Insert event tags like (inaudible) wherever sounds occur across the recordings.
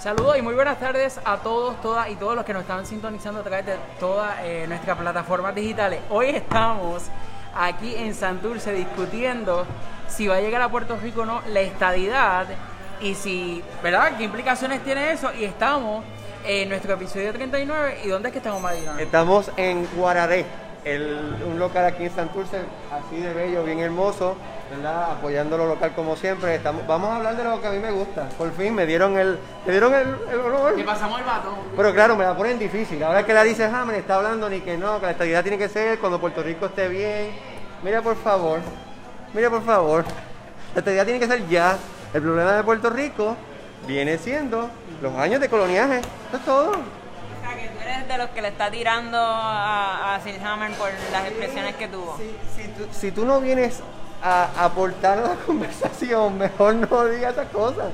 Saludos y muy buenas tardes a todos, todas y todos los que nos están sintonizando a través de todas eh, nuestras plataformas digitales. Hoy estamos aquí en Santurce discutiendo si va a llegar a Puerto Rico o no la estadidad y si, ¿verdad? ¿Qué implicaciones tiene eso? Y estamos en nuestro episodio 39. ¿Y dónde es que estamos, Madina? Estamos en Guararé, el, un local aquí en Santurce, así de bello, bien hermoso, ¿verdad? Apoyando lo local como siempre. Estamos, vamos a hablar de lo que a mí me gusta. Por fin me dieron el, me dieron el, el honor. Que pasamos el vato. Pero claro, me la ponen difícil. Ahora que la dice Hammer, está hablando ni que no, que la estabilidad tiene que ser cuando Puerto Rico esté bien. Mira, por favor. Mira, por favor. La estabilidad tiene que ser ya. El problema de Puerto Rico viene siendo los años de coloniaje. Eso es todo. O sea, que tú eres de los que le está tirando a, a Sir Hammer por las expresiones que tuvo. Si, si tú, si tú no vienes a aportar a la (laughs) conversación, mejor no digas esas cosas.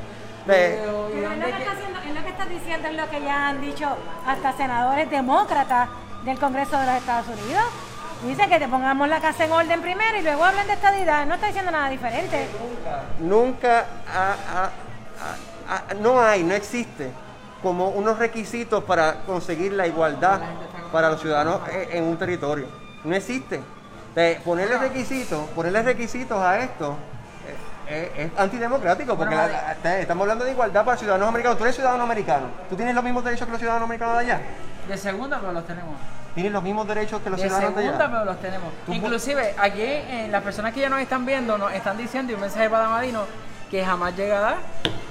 Pero, ¿y Pero es lo, que que- está haciendo, es lo que estás diciendo, es lo que ya han dicho hasta senadores demócratas del Congreso de los Estados Unidos. Dicen que te pongamos la casa en orden primero y luego hablan de estadidad. No está diciendo nada diferente. nunca ha- no hay, no existe como unos requisitos para conseguir la igualdad para los ciudadanos e- en un territorio. No existe. De ponerle requisitos, ponerle requisitos a esto eh, es, es antidemocrático porque Bueno, la- la- estamos hablando de igualdad para ciudadanos americanos. Tú eres ciudadano americano. Tú tienes los mismos derechos que los ciudadanos americanos de allá. De segunda, pero los tenemos. Tienes los mismos derechos que los De ciudadanos de segunda, allá. pero los tenemos. Inclusive, aquí eh, las personas que ya nos están viendo nos están diciendo, y un mensaje para Damadino, que jamás llegará.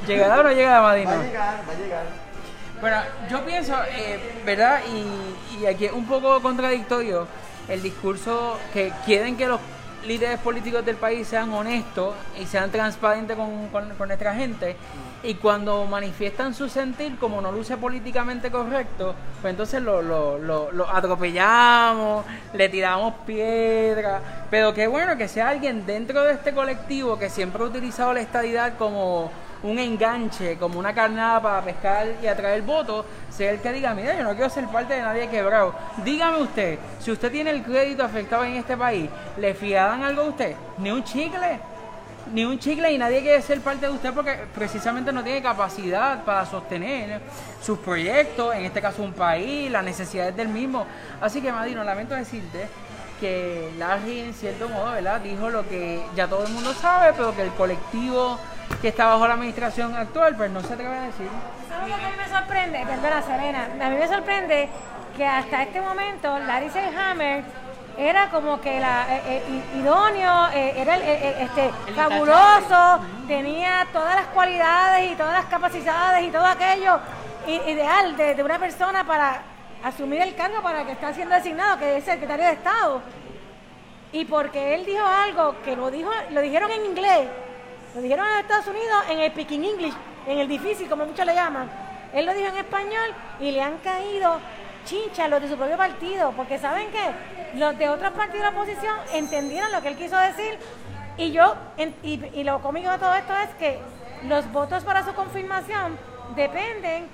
¿Llegará o no llega Damadino? Va a llegar, va a llegar. Bueno, yo pienso, eh, ¿verdad? Y, y aquí es un poco contradictorio el discurso que quieren que los líderes políticos del país sean honestos y sean transparentes con, nuestra gente. Y cuando manifiestan su sentir, como no luce políticamente correcto, pues entonces lo, lo, lo- lo atropellamos, le tiramos piedra. Pero qué bueno que sea alguien dentro de este colectivo que siempre ha utilizado la estadidad como un enganche, como una carnada para pescar y atraer votos, sea el que diga, mira, yo no quiero ser parte de nadie quebrado. Dígame usted, si usted tiene el crédito afectado en este país, ¿le fiaban algo a usted? Ni un chicle, ni un chicle y nadie quiere ser parte de usted porque precisamente no tiene capacidad para sostener sus proyectos, en este caso un país, las necesidades del mismo. Así que, Madino, lamento decirte que Larry, en cierto modo, ¿verdad? dijo lo que ya todo el mundo sabe, pero que el colectivo que está bajo la administración actual, pues no se atreve a decir. ¿Sabes lo que a mí me sorprende? Perdona, Serena. A mí me sorprende que hasta este momento Larry Selhammer era como que la eh, eh, idóneo, eh, era el, este, El fabuloso, tenía todas las cualidades y todas las capacidades y todo aquello ideal de, de una persona para asumir el cargo para el que está siendo designado, que es secretario de Estado. Y porque él dijo algo que lo dijo, lo dijeron en inglés, lo dijeron en Estados Unidos en el Pidgin English, en el difícil, como muchos le llaman. Él lo dijo en español y le han caído chinchas los de su propio partido, porque ¿saben qué? Los de otros partidos de la oposición entendieron lo que él quiso decir y yo, y, lo cómico de todo esto es que los votos para su confirmación dependen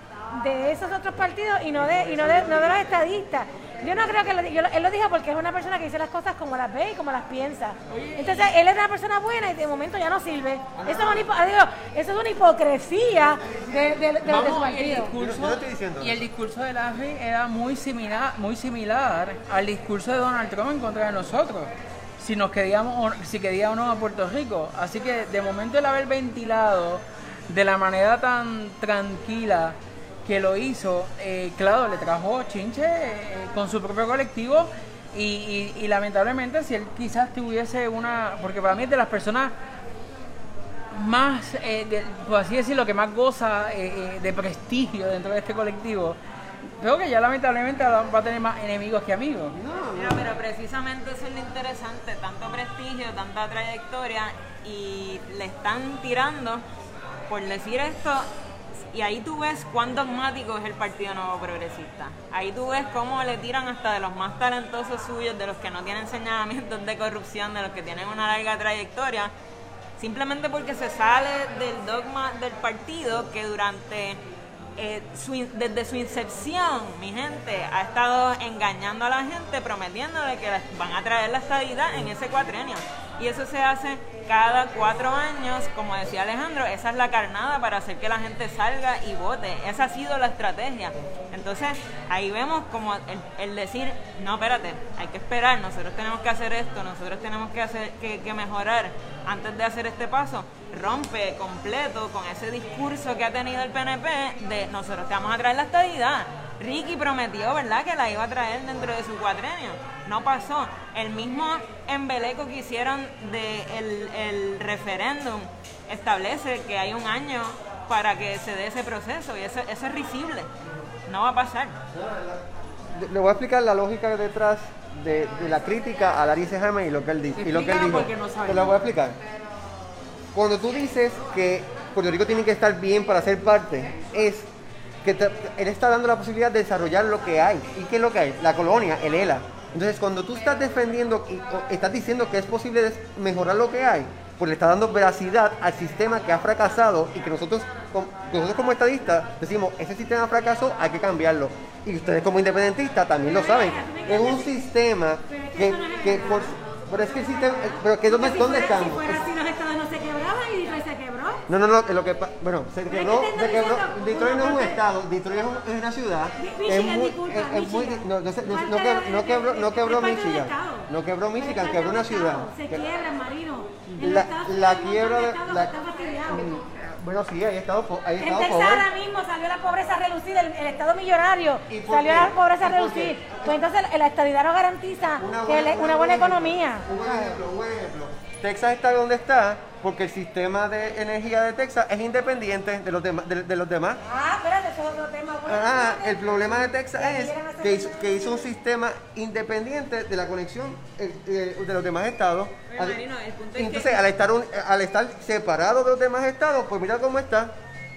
de esos otros partidos y no de, y no de los estadistas. Yo no creo que lo, yo lo- él lo dijo porque es una persona que dice las cosas como las ve y como las piensa. Entonces él es una persona buena y de momento ya no sirve. Eso es una, eso es una hipocresía de, de- de los de su Vamos, y el discurso, no y el discurso de Larry era muy similar, muy similar al discurso de Donald Trump en contra de nosotros. Si nos queríamos, o- si quería o no a Puerto Rico. Así que de momento el haber ventilado de la manera tan tranquila que lo hizo, eh, claro, le trajo chinche eh, con su propio colectivo y, y- y lamentablemente si él quizás tuviese una, porque para mí es de las personas más, eh, de- por así decirlo, que más goza eh, eh, de prestigio dentro de este colectivo, creo que ya lamentablemente va a tener más enemigos que amigos. Mira, pero precisamente eso es lo interesante, tanto prestigio, tanta trayectoria y le están tirando por decir esto y ahí tú ves cuán dogmático es el Partido Nuevo Progresista. Ahí tú ves cómo le tiran hasta de los más talentosos suyos, de los que no tienen señalamientos de corrupción, de los que tienen una larga trayectoria, simplemente porque se sale del dogma del partido que durante eh, desde su incepción, mi gente, ha estado engañando a la gente, prometiéndole que van a traer la estabilidad en ese cuatrienio. Y eso se hace cada cuatro años, como decía Alejandro, esa es la carnada para hacer que la gente salga y vote. Esa ha sido la estrategia. Entonces, ahí vemos como el, decir, no, espérate, hay que esperar, nosotros tenemos que hacer esto, nosotros tenemos que, hacer, que, mejorar antes de hacer este paso, rompe completo con ese discurso que ha tenido el PNP de nosotros te vamos a traer la estabilidad. Ricky prometió, ¿verdad?, que la iba a traer dentro de su cuatrenio. No pasó. El mismo embeleco que hicieron del de el referéndum establece que hay un año para que se dé ese proceso y eso, eso es risible. No va a pasar. Le voy a explicar la lógica detrás de, la crítica a Larry Jaime y lo que él, dice, y lo que él dijo. Te lo voy a explicar. Cuando tú dices que Puerto Rico tiene que estar bien para ser parte, es que él está dando la posibilidad de desarrollar lo que hay. ¿Y qué es lo que hay? La colonia, el ELA. Entonces, cuando tú estás defendiendo y estás diciendo que es posible mejorar lo que hay, pues le está dando veracidad al sistema que ha fracasado y que nosotros, nosotros como estadistas decimos, ese sistema fracasó, hay que cambiarlo. Y ustedes como independentistas también lo saben. Es un sistema que, que por, pero es que el sistema, pero que dónde, ¿dónde estamos? No, no, no, lo que bueno, se quebró, se quebró, Detroit no es un estado, Detroit es una ciudad. es muy, es, muy, no, no, quebró, no quebró Michigan, no quebró Michigan, quebró una ciudad. Se quiebra, Marino. La, la quiebra de, la, mm, bueno, sí, hay estado, hay estado en Texas ahora mismo salió la pobreza a reducir, el, estado millonario salió la pobreza a reducir. Pues entonces la estabilidad no garantiza una buena, economía. Un ejemplo, un ejemplo. Texas está donde está porque el sistema de energía de Texas es independiente de los, demás de, los demás. Ah, espérate, eso es otro tema. ah, el problema de Texas es que hizo, que hizo, un sistema independiente de la conexión eh, eh, de los demás estados. Entonces, al, estar al estar separado de los demás estados, pues mira cómo está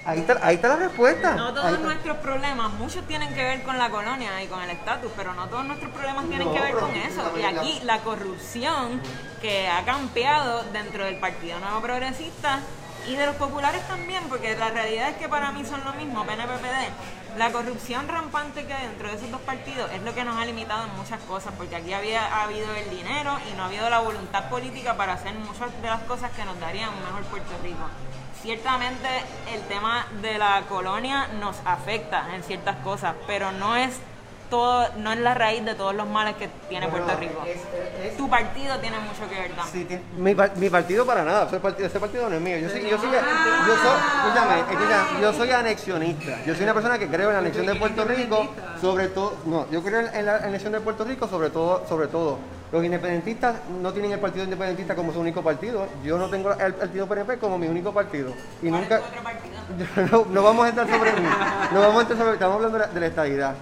Ahí está, ahí está la respuesta. No todos nuestros problemas, muchos tienen que ver con la colonia y con el estatus, pero no todos nuestros problemas tienen que ver con eso. Y aquí la corrupción que ha campeado dentro del Partido Nuevo Progresista y de los populares también, porque la realidad es que para mí son lo mismo, PNPPD. La corrupción rampante que hay dentro de esos dos partidos es lo que nos ha limitado en muchas cosas, porque aquí había ha habido el dinero y no ha habido la voluntad política para hacer muchas de las cosas que nos darían un mejor Puerto Rico. Ciertamente el tema de la colonia nos afecta en ciertas cosas, pero no es todo, no es la raíz de todos los males que tiene Puerto Rico. tu partido tiene mucho que ver también. Sí, mi, mi, partido para nada, ese partido, ese partido no es mío. Yo soy, yo soy, yo soy, yo soy anexionista. Yo soy una persona que creo en la anexión de Puerto Rico, sobre todo, no, yo creo en la anexión de Puerto Rico sobre todo, sobre todo los independentistas no tienen el Partido Independentista como su único partido. Yo no tengo el Partido PNP como mi único partido. Y nunca. (laughs) No, vamos a entrar sobre mí. No vamos a entrar sobre. Estamos hablando de la, estabilidad.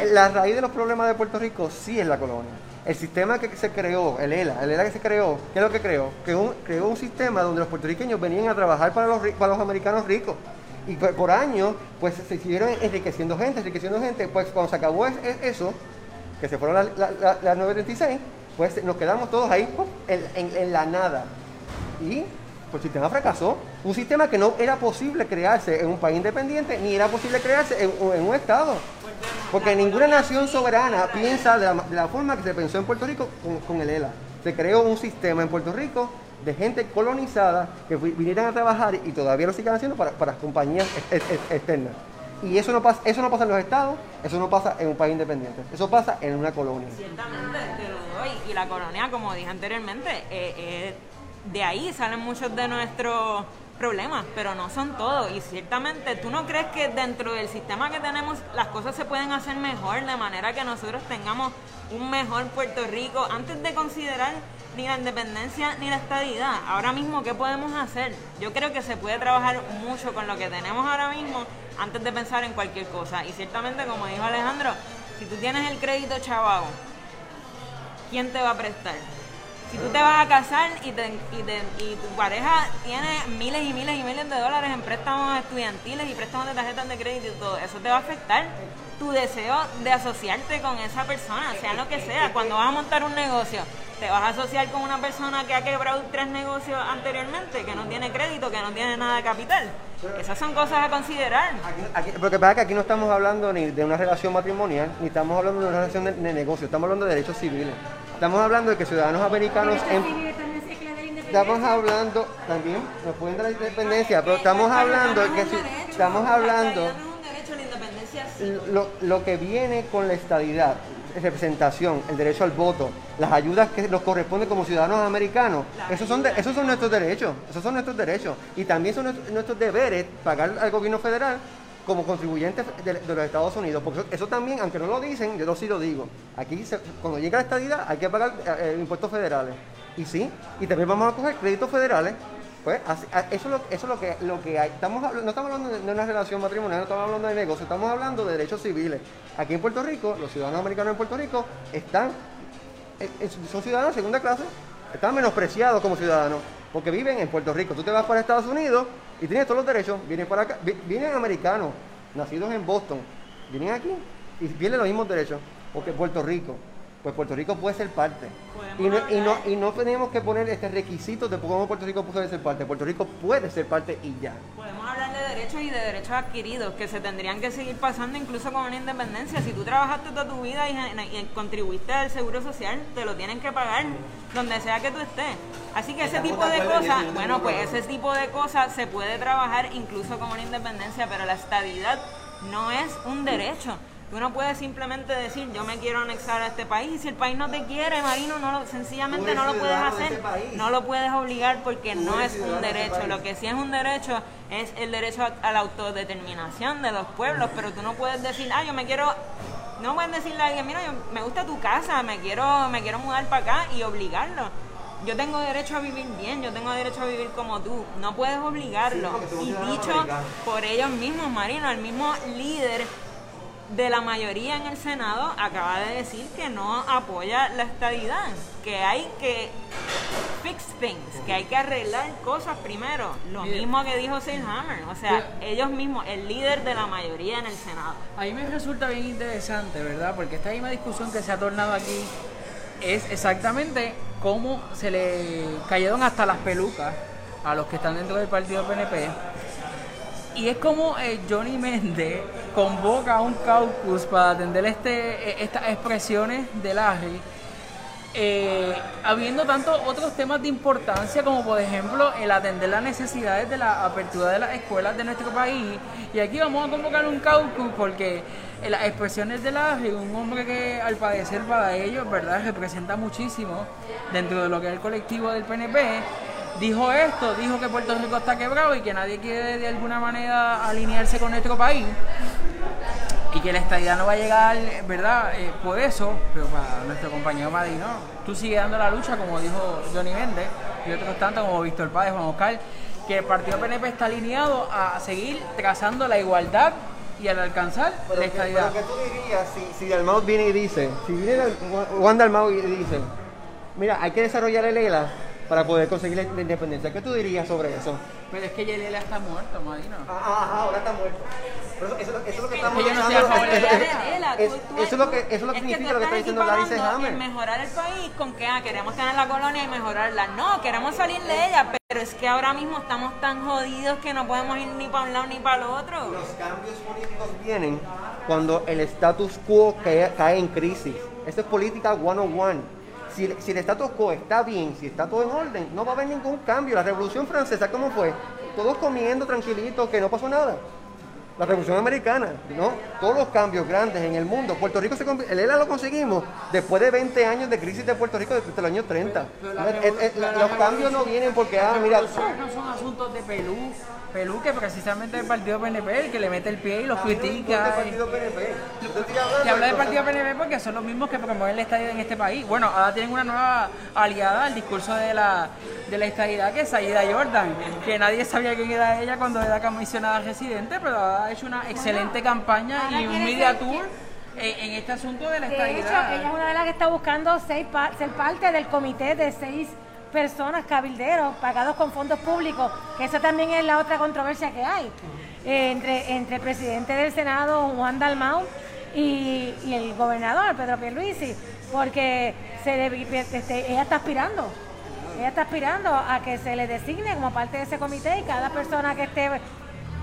Eh, la raíz de los problemas de Puerto Rico sí es la colonia. El sistema que se creó, el ELA, el ELA que se creó, ¿qué es lo que creó? Creó creó un sistema donde los puertorriqueños venían a trabajar para los, para los americanos ricos y por, años pues se siguieron enriqueciendo gente, enriqueciendo gente, pues cuando se acabó eso, que se fueron las la, 936, pues nos quedamos todos ahí en, la nada. Y pues, el sistema fracasó. Un sistema que no era posible crearse en un país independiente, ni era posible crearse en, un Estado. Porque ninguna nación soberana piensa de la, forma que se pensó en Puerto Rico con, el ELA. Se creó un sistema en Puerto Rico de gente colonizada que vinieran a trabajar y todavía lo siguen haciendo para, para compañías externas. Y eso no pasa, eso no pasa en los estados, eso no pasa en un país independiente, eso pasa en una colonia. Ciertamente, te lo doy. Y la colonia, como dije anteriormente, eh, eh, de ahí salen muchos de nuestros problemas, pero no son todos. Y ciertamente, ¿tú no crees que dentro del sistema que tenemos las cosas se pueden hacer mejor, de manera que nosotros tengamos un mejor Puerto Rico antes de considerar ni la independencia ni la estadidad? Ahora mismo, ¿qué podemos hacer? Yo creo que se puede trabajar mucho con lo que tenemos ahora mismo antes de pensar en cualquier cosa. Y ciertamente, como dijo Alejandro, si tú tienes el crédito chavado, ¿quién te va a prestar? Si tú te vas a casar y, y, tu pareja tiene miles y miles y miles de dólares en préstamos estudiantiles y préstamos de tarjetas de crédito y todo, eso te va a afectar tu deseo de asociarte con esa persona, sea lo que sea. Cuando vas a montar un negocio, te vas a asociar con una persona que ha quebrado tres negocios anteriormente, que no tiene crédito, que no tiene nada de capital. Esas son cosas a considerar. porque pasa que aquí no estamos hablando ni de una relación matrimonial, ni estamos hablando de una relación de, negocio, estamos hablando de derechos civiles. Estamos hablando de que ciudadanos americanos... En, estamos hablando también, nos pueden dar la independencia, pero estamos hablando que si- estamos hablando lo, lo que viene con la estadidad, representación, el derecho al voto, las ayudas que nos corresponden como ciudadanos americanos, esos son, de- esos son nuestros derechos, esos son nuestros derechos. Y también son nuestros, nuestros deberes pagar al gobierno federal como contribuyentes de, los Estados Unidos. Porque eso, también, aunque no lo dicen, yo sí lo digo. Aquí, cuando llega la estadidad, hay que pagar eh, impuestos federales. Y sí, y también vamos a coger créditos federales. Pues eso es lo, eso es lo que, hay. Estamos no estamos hablando de, una relación matrimonial, no estamos hablando de negocio, estamos hablando de derechos civiles. Aquí en Puerto Rico, los ciudadanos americanos en Puerto Rico están, eh, eh, son ciudadanos de segunda clase, están menospreciados como ciudadanos, porque viven en Puerto Rico. Tú te vas para Estados Unidos y tienes todos los derechos, vienen para acá, vi- vienen americanos, nacidos en Boston, vienen aquí y tienen los mismos derechos, porque Puerto Rico, pues Puerto Rico puede ser parte. Y no, y, no, y no tenemos que poner este requisito de cómo Puerto Rico puede ser parte. Puerto Rico puede ser parte y ya. Podemos hablar de derechos y de derechos adquiridos que se tendrían que seguir pasando incluso con una independencia. Si tú trabajaste toda tu vida y, y contribuiste al seguro social, te lo tienen que pagar donde sea que tú estés. Así que ese tipo de cosas, bueno, pues ese tipo de cosas se puede trabajar incluso con una independencia, pero la estabilidad no es un derecho. Tú no puedes simplemente decir yo me quiero anexar a este país y si el país no te quiere, Marino, no lo, sencillamente no lo puedes hacer, país. no lo puedes obligar porque Tú no es un ese derecho. Lo que sí es un derecho es el derecho a, a la autodeterminación de los pueblos, pero tú no puedes decir, ah, yo me quiero, no puedes decirle a alguien, mira, yo, me gusta tu casa, me quiero, me quiero mudar para acá y obligarlo. Yo tengo derecho a vivir bien, yo tengo derecho a vivir como tú. No puedes obligarlo. Sí, y dicho por ellos mismos, Marino, el mismo líder de la mayoría en el Senado acaba de decir que no apoya la estadidad, que hay que fix things, que hay que arreglar cosas primero. Lo mismo que dijo Hammer, o sea, ellos mismos, el líder de la mayoría en el Senado. A mí me resulta bien interesante, ¿verdad? Porque esta misma discusión que se ha tornado aquí es exactamente cómo se le cayeron hasta las pelucas a los que están dentro del partido PNP. Y es como eh, Johnny Méndez convoca a un caucus para atender este, eh, estas expresiones de Larry, eh, habiendo tantos otros temas de importancia como por ejemplo el atender las necesidades de la apertura de las escuelas de nuestro país. Y aquí vamos a convocar un caucus porque las expresiones de Larry, un hombre que al parecer para ellos, ¿verdad?, representa muchísimo dentro de lo que es el colectivo del PNP dijo esto, dijo que Puerto Rico está quebrado y que nadie quiere de alguna manera alinearse con nuestro país y que la estadidad no va a llegar, ¿verdad? Eh, por eso, pero para nuestro compañero Madrid, no. Tú sigues dando la lucha, como dijo Johnny Méndez y otros tantos como Víctor Páez, Juan Oscar, que el partido PNP está alineado a seguir trazando la igualdad y al alcanzar Pero la que, estadidad. pero que tú dirías si, si Dalmau viene y dice, si viene Juan Dalmau y dice, mira, hay que desarrollar el ELA para poder conseguir la la independencia, ¿qué tú dirías sobre eso? Pero es que Yelela está muerto, Madino. Ah, ajá, ahora está muerto. Pero eso, eso, eso es lo que estamos que de eso- es- lo que, eso es lo que es significa te lo que está diciendo Larry Hammer. mejorar el país con que ah, queremos tener la colonia y mejorarla. No, queremos salir de ella, pero es que ahora mismo estamos tan jodidos que no podemos ir ni para un lado ni para el otro. Los cambios políticos vienen cuando el status quo cae, cae en crisis. Eso es política 101. Si, si el status quo está bien, si está todo en orden, no va a haber ningún cambio. La revolución francesa, ¿cómo fue? Todos comiendo tranquilitos, que no pasó nada. La revolución americana, ¿no? Todos los cambios grandes en el mundo. Puerto Rico se el ELA lo conseguimos después de 20 años de crisis de Puerto Rico desde los años 30. Pero la Eh, eh, eh, revol- los cambios no vienen porque, ah, mira, Los no son asuntos de Pelú. Pelú que precisamente es el partido PNP el que le mete el pie y los a mí no me importa critica. partido PNP. Te habla de del partido PNP porque son los mismos que promueven la estadidad en este país. Bueno, ahora tienen una nueva aliada al discurso de la, de la estadidad que es Saida Jordan, que nadie sabía quién era ella cuando era comisionada residente, pero ha hecho una excelente campaña y un media ser- tour en, este asunto de la De hecho, estadidad. ella es una de las que está buscando seis pa- ser parte del comité de seis personas cabilderos pagados con fondos públicos, que eso también es la otra controversia que hay eh, entre, entre el presidente del Senado, Juan Dalmau, y, el gobernador, Pedro Pierluisi, porque se le- este, ella está aspirando. Ella está aspirando a que se le designe como parte de ese comité y cada persona que esté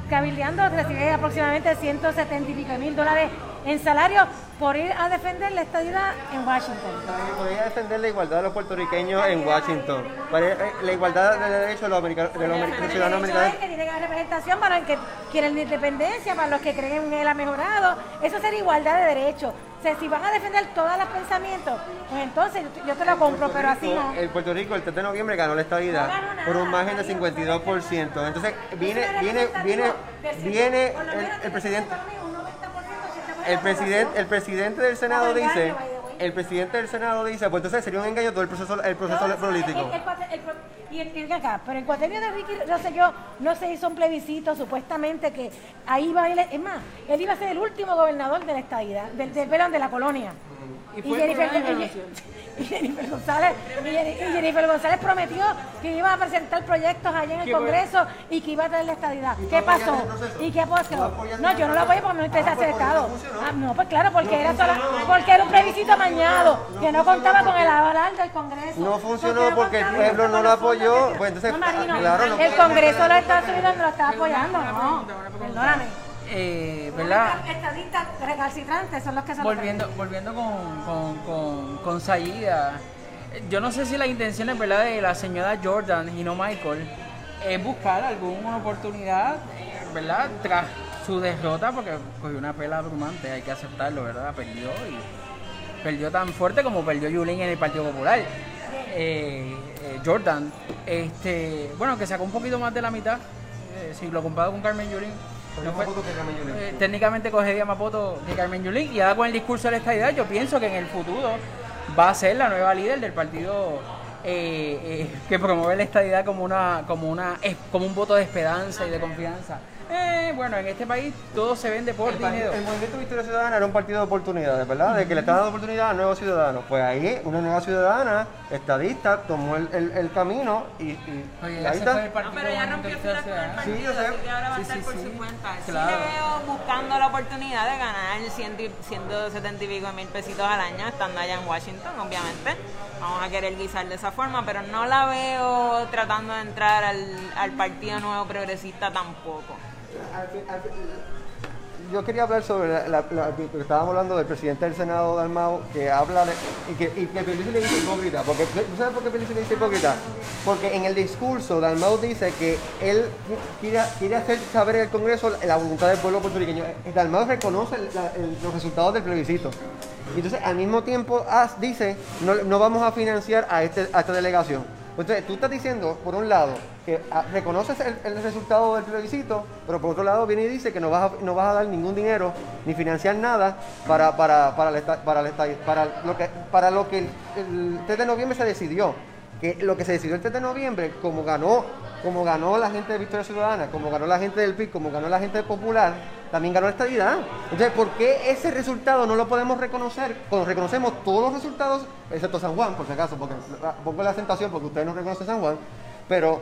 cabildeando recibe aproximadamente 170 y pico mil dólares en salario por ir a defender la estadidad en Washington. Podría defender la igualdad de los puertorriqueños en Washington. Para- eh, La igualdad de derechos de los, americanos, de los ciudadanos El americanos. que tiene que haber representación para los que quieren la independencia, para los que creen en él ha mejorado. Eso sería igualdad de derechos. O sea, si van a defender todos los pensamientos, pues entonces yo te- lo compro, pero así no. El Puerto Rico el 3 de noviembre ganó la No nada, por un margen de perdió. 52%. Entonces viene, viene, viene, viene Por el, el presidente. que ser para mí un 90%, 80% El presidente, el presidente del Senado dice, el presidente del Senado dice, pues entonces sería un engaño todo el proceso, el proceso No, político. el- el el y acá, pero el cuatrenio de Ricky Rosselló no se hizo un plebiscito, supuestamente que ahí iba él, es más, él iba a ser el último gobernador de la estadidad, del, del, perdón, de la colonia. Y Jennifer, por una y- y Jennifer González, y Jenni- y Jennifer González prometió que iba a presentar proyectos allá en el Congreso y que iba a traer la estadidad. ¿Qué pasó? ¿Y qué ¿Tú pasó? No, yo no lo apoyo porque no interesa eso estado. no, pues claro, porque No era sola- porque era un plebiscito amañado, que no contaba con el aval del Congreso. No funcionó porque el pueblo no lo apoyó, pues entonces, No, Marino, claro, el Congreso de los Estados Unidos no lo está apoyando, no. Perdóname. Eh, ¿Verdad? Los estadistas recalcitrantes son los que son volviendo, volviendo con, con, con, con Sayida, yo no sé si la intención es verdad de la señora Jordan y no Michael es buscar alguna oportunidad, ¿verdad? Tras su derrota, porque cogió una pela abrumante, hay que aceptarlo, ¿verdad? Perdió y perdió tan fuerte como perdió Yulín en el Partido Popular. Eh, eh, Jordan, este, bueno, que sacó un poquito más de la mitad, eh, si lo comparo con Carmen Yulín. No fue- eh, técnicamente cogería más votos que Carmen Yulín y ahora con el discurso de la estadidad yo pienso que en el futuro va a ser la nueva líder del partido eh, eh, que promueve la estadidad como una como una como un voto de esperanza y de confianza Eh, bueno en este país todo se vende por El, dinero el Movimiento Victoria Ciudadana era un partido de oportunidades, ¿verdad? De que le estaba dando oportunidad a nuevos ciudadanos. Pues ahí una nueva ciudadana, estadista, tomó el, el- el camino y, Oye, ahí está. el No, pero ya rompió filas con el partido, Sí, yo sé. así que ahora va a Sí, estar sí, por sí. su cuenta. Sí Claro. le veo buscando la oportunidad de ganar 100 y- 170 y pico mil pesitos al año estando allá en Washington, obviamente. Vamos a querer guisar de esa forma, pero no la veo tratando de entrar al, al Partido Nuevo Progresista tampoco. Al al yo quería hablar sobre la, la- estábamos hablando del presidente del Senado Dalmau que habla de, y que, y que Pierluisi le dice hipócrita porque ¿tú sabes por qué Pierluisi le dice hipócrita? porque en el discurso Dalmau dice que él quiere, quiere hacer saber el Congreso la voluntad del pueblo puertorriqueño. Dalmau reconoce el- el- los resultados del plebiscito. Y entonces al mismo tiempo as- dice no, no vamos a financiar a, este, a esta delegación entonces tú estás diciendo por un lado que ah, reconoces el, resultado del plebiscito, pero por otro lado viene y dice que no vas a, no vas a dar ningún dinero ni financiar nada para, para, para, el para, el para lo que, para lo que el, el 3 de noviembre se decidió. Que lo que se decidió el 3 de noviembre, como ganó, como ganó la gente de Victoria Ciudadana, como ganó la gente del PIB, como ganó la gente del Popular, también ganó la estadidad. Entonces, ¿por qué ese resultado no lo podemos reconocer cuando reconocemos todos los resultados, excepto San Juan, por si acaso, porque pongo la acentuación porque ustedes no reconocen San Juan, pero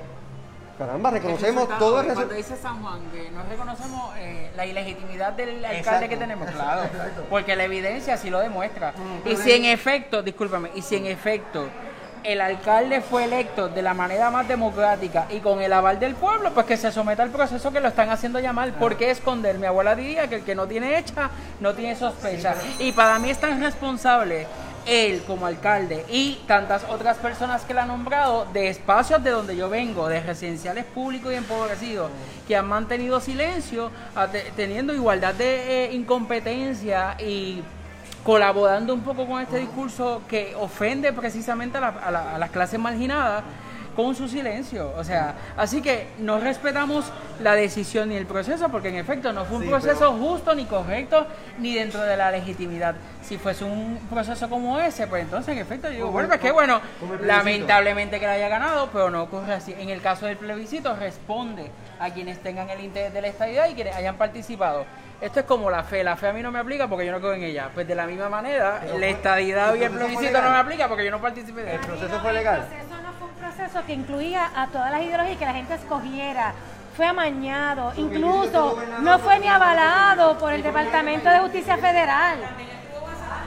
caramba, reconocemos todo el Cuando dice San Juan que no reconocemos eh, la ilegitimidad del alcalde Exacto. que tenemos, claro, porque la evidencia sí lo demuestra. y pero si en efecto, discúlpame, y si en efecto el alcalde fue electo de la manera más democrática y con el aval del pueblo, pues que se someta al proceso que lo están haciendo llamar. ¿Por qué esconder? Mi abuela diría que el que no tiene hecha no tiene sospecha. Y para mí es tan responsable él como alcalde y tantas otras personas que le han nombrado de espacios de donde yo vengo, de residenciales públicos y empobrecidos, que han mantenido silencio, teniendo igualdad de eh, incompetencia y colaborando un poco con este discurso que ofende precisamente a, la- a la- a las clases marginadas con su silencio. O sea, así que no respetamos la decisión ni el proceso, porque en efecto no fue un Sí, proceso justo ni correcto, ni dentro de la legitimidad. Si fuese un proceso como ese, pues entonces en efecto yo digo, bueno, pues qué bueno, lamentablemente que le haya ganado, pero no ocurre así. En el caso del plebiscito responde a quienes tengan el interés de la estadidad y quienes hayan participado. Esto es como la fe, la fe a mí no me aplica porque yo no creo en ella. Pues de la misma manera, Pero la estadidad el y el plebiscito no me aplica porque yo no participé de El proceso fue legal. Proceso que incluía a todas las ideologías y que la gente escogiera. Fue amañado, incluso no fue ni avalado por el Departamento de Justicia Federal.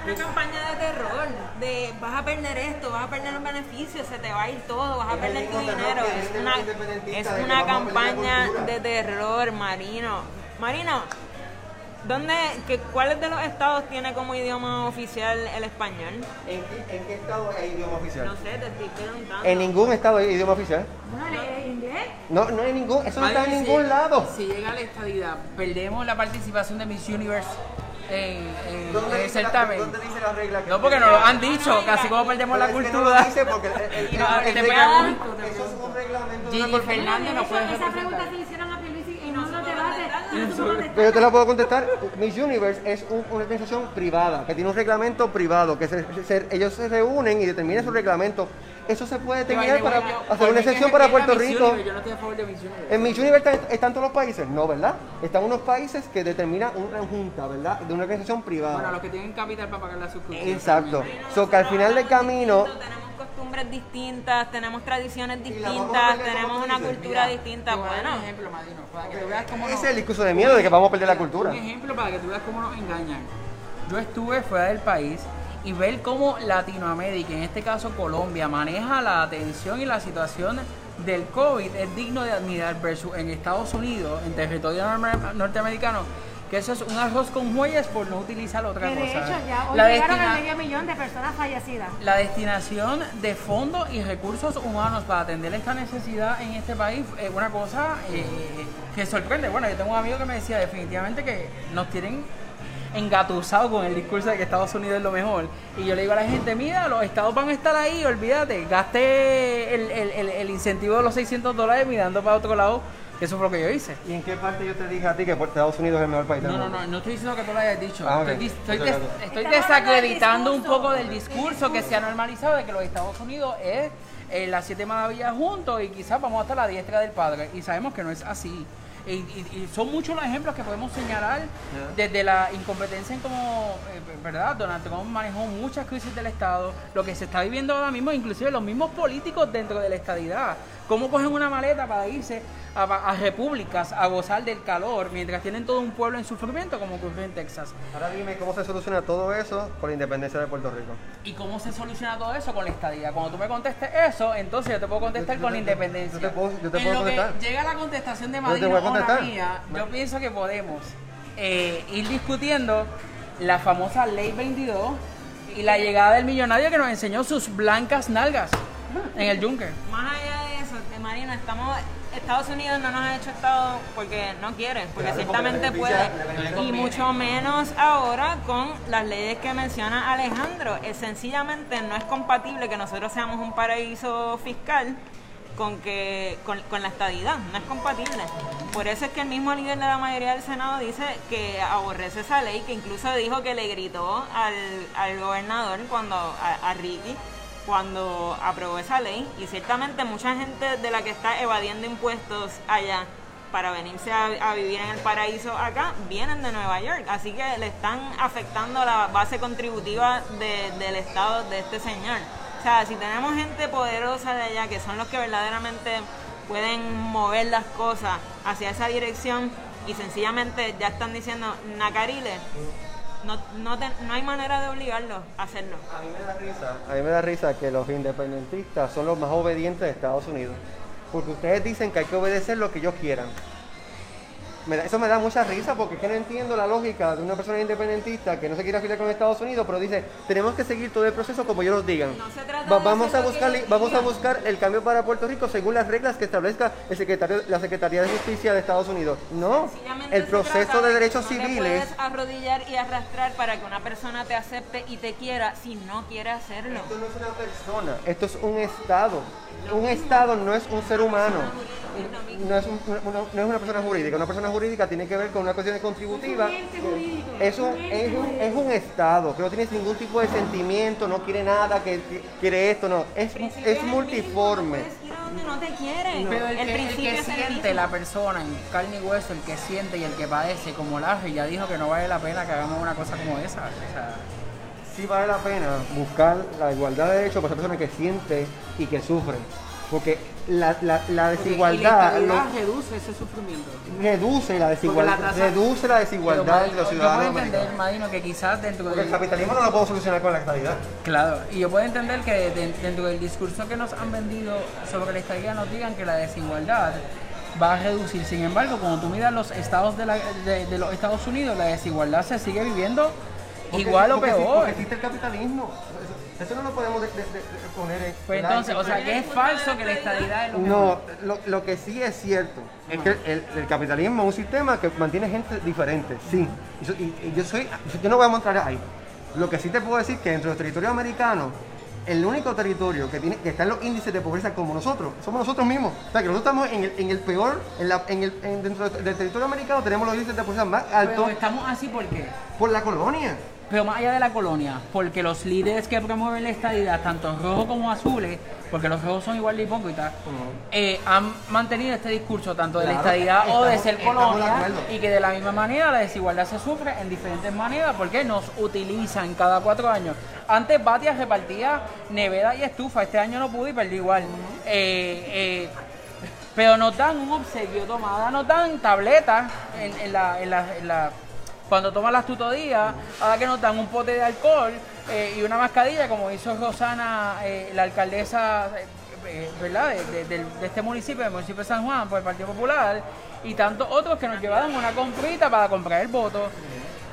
Una campaña de terror, de vas a perder esto, vas a perder los beneficios, se te va a ir todo, vas a perder tu dinero. Es una, es una campaña de terror, Marino. Marino, ¿Dónde, que, ¿Cuáles de los estados tiene como idioma oficial el español? ¿En qué, en qué estado hay idioma oficial? No sé, te estoy preguntando. En ningún estado hay idioma oficial. Bueno, ¿en inglés? No, no hay ningún, eso no está en ningún si- lado. Si llega la estadidad, perdemos la participación de Miss Universe en, en- ¿Dónde en el certamen. ¿Dónde dice la regla? que- No, porque nos lo han dicho, casi como perdemos la que no lo cultura. dice porque el- el- (laughs) el- el- Pero yo te la puedo contestar. Miss Universe es un- una organización privada que tiene un reglamento privado, que se- se- ellos se reúnen y determinan su reglamento. Eso se puede determinar para hacer una excepción para Puerto Rico. Yo no estoy a favor de Miss Universe. En Miss Universe están, están todos los países, no, ¿verdad? Están unos países que determinan una junta, ¿verdad? De una organización privada. Bueno, los que tienen capital para pagar la suscripción. Exacto. So que al final del camino, Tenemos costumbres distintas, tenemos tradiciones distintas, tenemos una dices. cultura Mira, distinta. Bueno, un ejemplo, Madino, para que tú veas cómo ese nos- es el discurso de miedo de que vamos a perder la cultura. Un ejemplo para que tú veas cómo nos engañan. Yo estuve fuera del país y ver cómo Latinoamérica, en este caso Colombia, maneja la atención y la situación del COVID es digno de admirar versus en Estados Unidos, en territorio norteamericano, que eso es un arroz con huellas por no utilizar otra Que de cosa. hecho ya hoy La llegaron medio millón de personas fallecidas. la destinación de fondos y recursos humanos para atender esta necesidad en este país es una cosa eh, que sorprende. Bueno, yo tengo un amigo que me decía definitivamente que nos tienen engatusados con el discurso de que Estados Unidos es lo mejor. Y yo le digo a la gente, mira, los estados van a estar ahí, olvídate, gaste el, el- el- el incentivo de los 600 dólares mirando para otro lado, eso fue lo que yo hice. ¿Y en qué parte yo te dije a ti que Estados Unidos es el mejor país del No, no, mundo? no, no estoy diciendo que tú lo hayas dicho. Ah. Estoy, estoy des- desacreditando un poco del discurso que se ha normalizado de que los Estados Unidos es eh, las siete maravillas juntos y quizás vamos hasta la diestra del padre. Y sabemos que no es así. Y, y- y son muchos los ejemplos que podemos señalar desde la incompetencia en cómo, eh, ¿verdad? Donald Trump manejó muchas crisis del Estado, lo que se está viviendo ahora mismo, inclusive los mismos políticos dentro de la estadidad, cómo cogen una maleta para irse a, a repúblicas a gozar del calor mientras tienen todo un pueblo en sufrimiento como ocurrió en Texas. Ahora dime cómo se soluciona todo eso con la independencia de Puerto Rico. ¿Y cómo se soluciona todo eso con la estadía? Cuando tú me contestes eso, entonces yo te puedo contestar Yo- yo con te- la independencia. yo te puedo- yo te en puedo lo contestar. que llega la contestación de Yo te Madino voy a o la contestar. mía, yo pienso que podemos eh, ir discutiendo la famosa Ley 22 y la llegada del millonario que nos enseñó sus blancas nalgas en el yunque. más allá de eso, de Marino, estamos, Estados Unidos no nos ha hecho Estado porque no quiere, porque Claro, ciertamente porque le beneficia- puede, y mucho menos ahora con las leyes que menciona Alejandro. Es sencillamente no es compatible que nosotros seamos un paraíso fiscal con que con, con la estadidad, no es compatible. Por eso es que el mismo líder de la mayoría del Senado dice que aborrece esa ley, que incluso dijo que le gritó al, al gobernador cuando a, a Ricky cuando aprobó esa ley y ciertamente mucha gente de la que está evadiendo impuestos allá para venirse a, vivir en el paraíso acá vienen de Nueva York, así que le están afectando la base contributiva de- del estado de este señor. O sea, si tenemos gente poderosa de allá que son los que verdaderamente pueden mover las cosas hacia esa dirección y sencillamente ya están diciendo, Nacarile, no, no, no hay manera de obligarlos a hacerlo. A mí me da risa. A mí me da risa que los independentistas son los más obedientes de Estados Unidos. Porque ustedes dicen que hay que obedecer lo que ellos quieran. Me da- eso me da mucha risa porque es que no entiendo la lógica de una persona independentista que no se quiere afiliar con Estados Unidos, pero dice, tenemos que seguir todo el proceso como ellos nos digan. No se trata Va- de vamos, a buscar, vamos a buscar el cambio para Puerto Rico según las reglas que establezca el secretario, la Secretaría de Justicia de Estados Unidos. No, el proceso de derechos no te civiles... puedes arrodillar y arrastrar para que una persona te acepte y te quiera si no quiere hacerlo. Esto no es una persona, esto es un Estado. Un Estado no es un ser humano. No es, un- una- no es una persona jurídica. Una persona jurídica tiene que ver con una cuestión contributiva. Es un, es, un, jurídico. es un Estado que no tiene ningún tipo de sentimiento, no quiere nada, que, que quiere esto, no. Es, es multiforme. no te quieren. Pero el, que, el siente la persona en carne y hueso, el que siente y el que padece, como Larry ya dijo que no vale la pena que hagamos una cosa como esa. O sea, Sí vale la pena buscar la igualdad de derechos para esa persona que siente y que sufre. Porque la, la, la desigualdad y la lo- estabilidad reduce ese sufrimiento. reduce la desigualdad, Porque la reduce la desigualdad entre los yo ciudadanos puedo entender. Madino, que quizás dentro Porque el del... capitalismo no lo puedo solucionar con la estabilidad. Claro, y yo puedo entender que de- dentro del discurso que nos han vendido sobre la estadía nos digan que la desigualdad va a reducir. Sin embargo, cuando tú miras los estados de, la- de- de los Estados Unidos, la desigualdad se sigue viviendo Porque- igual o porque peor. Porque existe el capitalismo. Eso, no lo podemos de- de- de- de poner en. Pues entonces, o sea, que es falso que la estadidad es lo No, mejor. lo, lo que sí es cierto es que el, el capitalismo es un sistema que mantiene gente diferente, sí. Y, so- y- y yo soy, yo no voy a mostrar ahí. Lo que sí te puedo decir es que dentro del territorio americano, el único territorio que tiene que está en los índices de pobreza como nosotros, somos nosotros mismos. O sea, que nosotros estamos en el, en el peor, en la, en el, en- dentro del territorio americano tenemos los índices de pobreza más altos Pero estamos así porque por la colonia. Pero más allá de la colonia, porque los líderes que promueven la estadidad, tanto rojos como azules, porque los rojos son igual de hipócritas, eh, han mantenido este discurso tanto de la estadidad o de ser de colonia y que de la misma manera la desigualdad se sufre en diferentes maneras porque nos utilizan cada cuatro años. Antes Batia repartía nevera y estufa, este año no pude y perdí igual. Eh, eh, pero nos dan un obsequio tomada, nos dan tabletas en, en la, en la- en la- cuando toman las tutodías, ahora que nos dan un pote de alcohol eh, y una mascarilla, como hizo Rosana, eh, la alcaldesa eh, eh, de este municipio, del municipio de San Juan, por el Partido Popular, y tantos otros que nos llevaron una comprita para comprar el voto.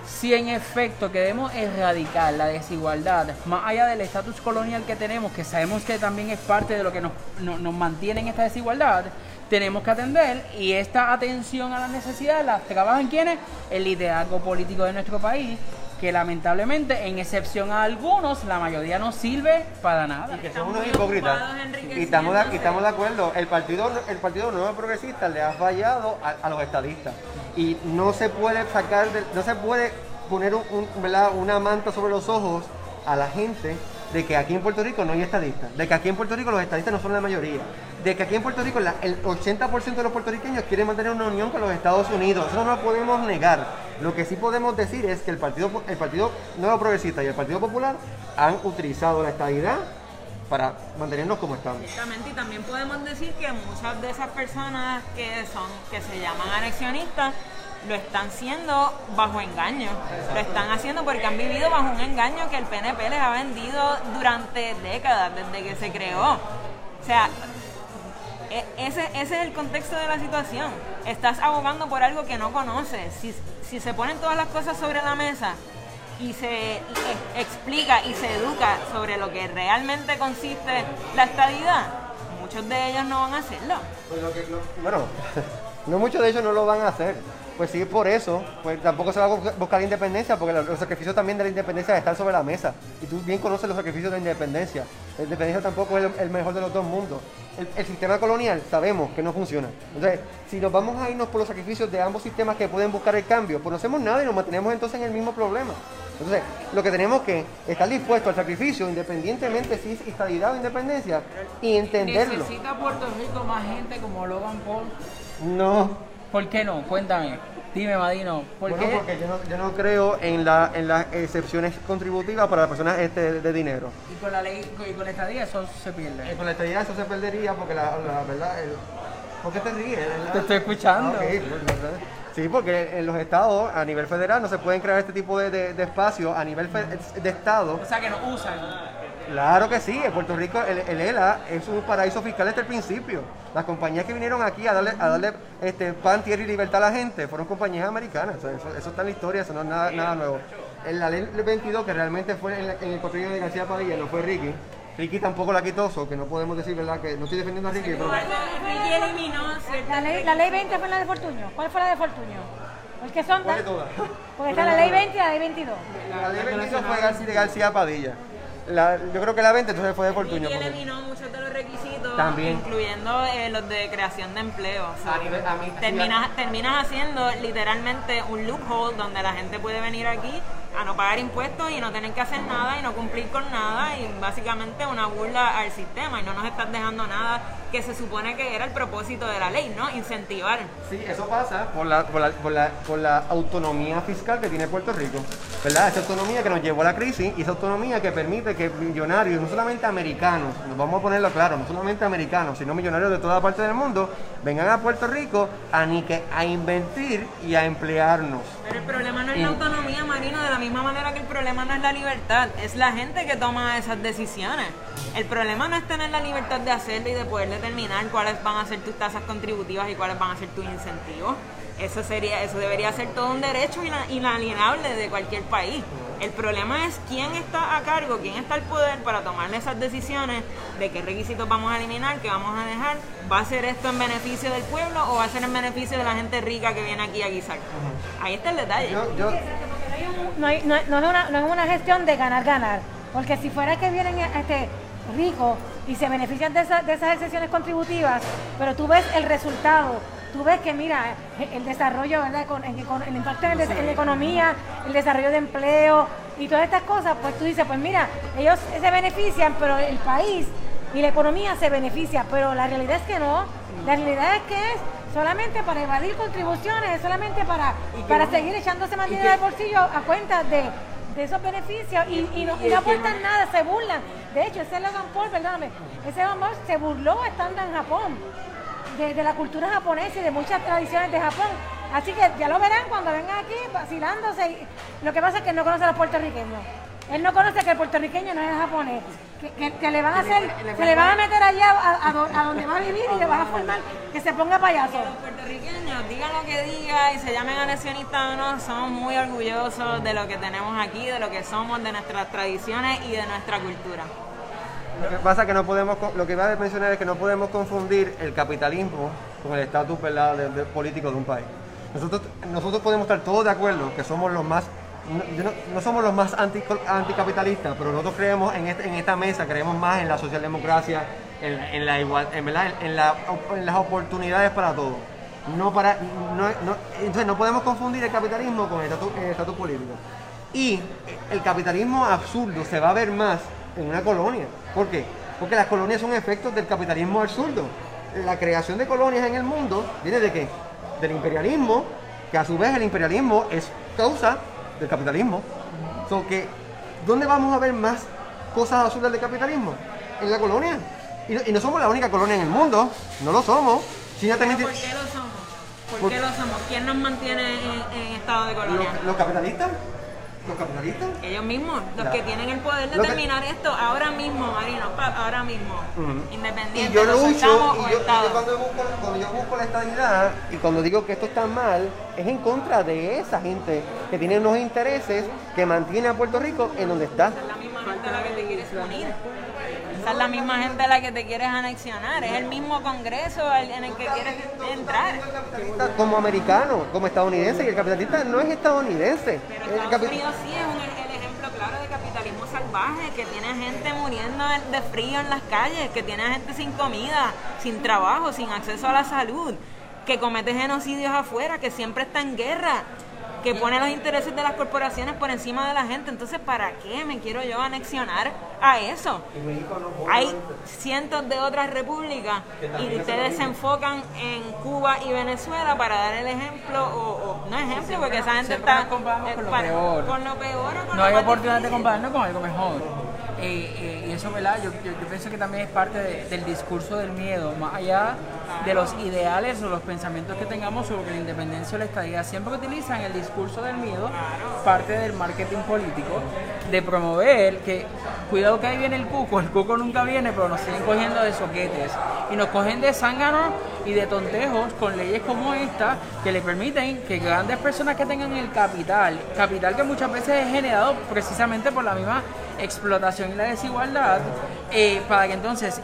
Si en efecto queremos erradicar la desigualdad, más allá del estatus colonial que tenemos, que sabemos que también es parte de lo que nos, no- nos mantiene en esta desigualdad, tenemos que atender y esta atención a las necesidades las trabajan quienes? El liderazgo político de nuestro país, que lamentablemente, en excepción a algunos, la mayoría no sirve para nada. que Están son unos hipócritas. Y estamos, de, y estamos de acuerdo. El partido, el partido Nuevo Progresista le ha fallado a, a los estadistas. Y no se puede sacar, de- no se puede poner un- un- ¿verdad? una manta sobre los ojos a la gente de que aquí en Puerto Rico no hay estadistas, de que aquí en Puerto Rico los estadistas no son la mayoría, de que aquí en Puerto Rico el 80% de los puertorriqueños quieren mantener una unión con los Estados Unidos. Eso no lo podemos negar. Lo que sí podemos decir es que el Partido, el partido Nuevo Progresista y el Partido Popular han utilizado la estadidad para mantenernos como estamos. Exactamente, y también podemos decir que muchas de esas personas que son, que se llaman anexionistas, lo están haciendo bajo engaño. Lo están haciendo porque han vivido bajo un engaño que el PNP les ha vendido durante décadas, desde que se creó. O sea, e- ese, ese es el contexto de la situación. Estás abogando por algo que no conoces. Si, si se ponen todas las cosas sobre la mesa y se e- explica y se educa sobre lo que realmente consiste la estadidad, muchos de ellos no van a hacerlo. Pues bueno, (laughs) no muchos de ellos no lo van a hacer. Pues sí, por eso, pues tampoco se va a bu- buscar la independencia, porque los, sacrificios también de la independencia están sobre la mesa. Y tú bien conoces los sacrificios de la independencia. La independencia tampoco es el, el mejor de los dos mundos. El, el sistema colonial sabemos que no funciona. Entonces, si nos vamos a irnos por los sacrificios de ambos sistemas que pueden buscar el cambio, pues no hacemos nada y nos mantenemos entonces en el mismo problema. Entonces, lo que tenemos que estar dispuestos al sacrificio, independientemente si es estabilidad o independencia, y entenderlo. ¿Necesita Puerto Rico más gente como Logan Paul? No, ¿Por qué no? Cuéntame. Dime, Madino. ¿Por bueno, qué? porque yo no, yo no creo en, la, en las excepciones contributivas para las personas este, de dinero. Y con la ley y con la estadía eso se pierde. con la estadía eso se perdería porque la, la verdad... El, ¿Por qué te ríes? Te estoy escuchando. Ah, pues. Sí, porque en los estados, a nivel federal, no se pueden crear este tipo de, de, de espacios a nivel fe- de estado. O sea que no usan. Claro que sí, en Puerto Rico el, el ELA es un paraíso fiscal desde el principio. Las compañías que vinieron aquí a darle, a darle este, pan, tierra y libertad a la gente fueron compañías americanas. O sea, eso, eso está en la historia, eso no es nada, nada nuevo. En la ley 22, que realmente fue en, la- en el corrillo de García Padilla, no fue Ricky. Ricky tampoco la quitó, so que no podemos decir, ¿verdad? Que no estoy defendiendo a Ricky, pero... Ricky eliminó ciertas La ley, la ley 20 fue la de Fortuño. ¿Cuál fue la de Fortuño? Porque son ¿Cuál de todas? (laughs) Porque está la ley 20 y la ley 22. La ley 22 fue de García Padilla. La- yo creo que la 20 entonces fue de. Ricky porque- eliminó muchos de los requisitos, También. incluyendo eh, los de creación de empleo. So, A nivel- a mí- terminas, terminas haciendo literalmente un loophole donde la gente puede venir aquí a no pagar impuestos y no tener que hacer nada y no cumplir con nada y básicamente una burla al sistema y no nos estás dejando nada que se supone que era el propósito de la ley, ¿no? Incentivar. Sí, eso pasa por la, por, la, por, la, por la autonomía fiscal que tiene Puerto Rico, ¿verdad? Esa autonomía que nos llevó a la crisis y esa autonomía que permite que millonarios, no solamente americanos, nos vamos a ponerlo claro, no solamente americanos, sino millonarios de toda parte del mundo, vengan a Puerto Rico a, ni que, a invertir y a emplearnos. Pero el problema no es la autonomía, Marino, de la misma manera que el problema no es la libertad, es la gente que toma esas decisiones. El problema no es tener la libertad de hacerlo y de poder determinar cuáles van a ser tus tasas contributivas y cuáles van a ser tus incentivos. Eso sería, eso debería ser todo un derecho ina- inalienable de cualquier país. El problema es quién está a cargo, quién está al poder para tomar esas decisiones de qué requisitos vamos a eliminar, qué vamos a dejar. ¿Va a ser esto en beneficio del pueblo o va a ser en beneficio de la gente rica que viene aquí a guisar? Ahí está el detalle. Yo, yo, no, hay- no, no es una, no es una gestión de ganar-ganar. Porque si fuera que vienen este, ricos y se benefician de, esa- de esas excepciones contributivas, pero tú ves el resultado, tú ves que, mira, el desarrollo, ¿verdad? Con- el impacto en, el des- en la economía, el desarrollo de empleo y todas estas cosas, pues tú dices, pues mira, ellos se benefician, pero el país y la economía se beneficia, pero la realidad es que no. La realidad es que es solamente para evadir contribuciones, es solamente para, para seguir echándose más dinero al bolsillo a cuenta de, de esos beneficios y, y no, y no aportan nada, se burlan. De hecho, ese Logan Paul, perdóname, ese Logan Paul se burló estando en Japón, de, de la cultura japonesa y de muchas tradiciones de Japón. Así que ya lo verán cuando vengan aquí vacilándose. y- Lo que pasa es que no conoce a los puertorriqueños. Él no conoce que el puertorriqueño no es japonés. Que, que- que le van a hacer, se le van a meter allá a, a do- a donde va a vivir y le van a formar que se ponga payaso. Los puertorriqueños, digan lo que digan y se llamen anexionistas o no, somos muy orgullosos de lo que tenemos aquí, de lo que somos, de nuestras tradiciones y de nuestra cultura. Lo que pasa es que no podemos, lo que iba a mencionar es que no podemos confundir el capitalismo con el estatus ¿verdad? político de un país. Nosotros, nosotros podemos estar todos de acuerdo que somos los más, no, no- somos los más anti- anticapitalistas, pero nosotros creemos en, este- en esta mesa, creemos más en la socialdemocracia, en, la igual, en, ¿verdad? en, en la- en las oportunidades para todos. No para, no, entonces no podemos confundir el capitalismo con el estatus político. Y el capitalismo absurdo se va a ver más en una colonia. ¿Por qué? Porque las colonias son efectos del capitalismo absurdo. La creación de colonias en el mundo viene de qué? Del imperialismo, que a su vez el imperialismo es causa del capitalismo. So que, ¿Dónde vamos a ver más cosas absurdas del capitalismo? En la colonia. Y no, y no somos la única colonia en el mundo, no lo somos. China también ¿Por qué lo somos? ¿Por, Por- qué lo somos? ¿Quién nos mantiene en, en estado de colonia? los, los capitalistas. Los capitalistas. Ellos mismos, los Ya. que tienen el poder de que- determinar esto ahora mismo, Marino, ahora mismo, independiente Y yo lucho, y yo, y yo cuando, busco, cuando yo busco la estabilidad y cuando digo que esto está mal, es en contra de esa gente que tiene unos intereses que mantiene a Puerto Rico en donde está. Esa es la misma gente a la que te quieres unir. Esa es la misma gente a la que te quieres anexionar. Es el mismo Congreso en el que quieres entrar. Como americano, como estadounidense, y el capitalista no es estadounidense. Pero El Estados capi- Unidos sí es un- el ejemplo claro de capitalismo salvaje, que tiene gente muriendo de frío en las calles, que tiene gente sin comida, sin trabajo, sin acceso a la salud, que comete genocidios afuera, que siempre está en guerra, que pone los intereses de las corporaciones por encima de la gente. Entonces, ¿para qué me quiero yo anexionar a eso? Hay cientos de otras repúblicas y ustedes se enfocan en Cuba y Venezuela para dar el ejemplo, o, o- no ejemplo, porque esa gente está comparamos con lo para- peor. con lo peor o con no lo hay oportunidad de compararnos con algo mejor. Eh, eh, y eso, ¿verdad? Yo, yo, yo pienso que también es parte de- del discurso del miedo, más allá de los ideales o los pensamientos que tengamos sobre la independencia o la estadía. Siempre utilizan el discurso del miedo, parte del marketing político, de promover que, cuidado que ahí viene el cuco, el cuco nunca viene, pero nos siguen cogiendo de soquetes. Y nos cogen de zánganos y de tontejos con leyes como esta que le permiten que grandes personas que tengan el capital, capital que muchas veces es generado precisamente por la misma explotación y la desigualdad, eh, para que entonces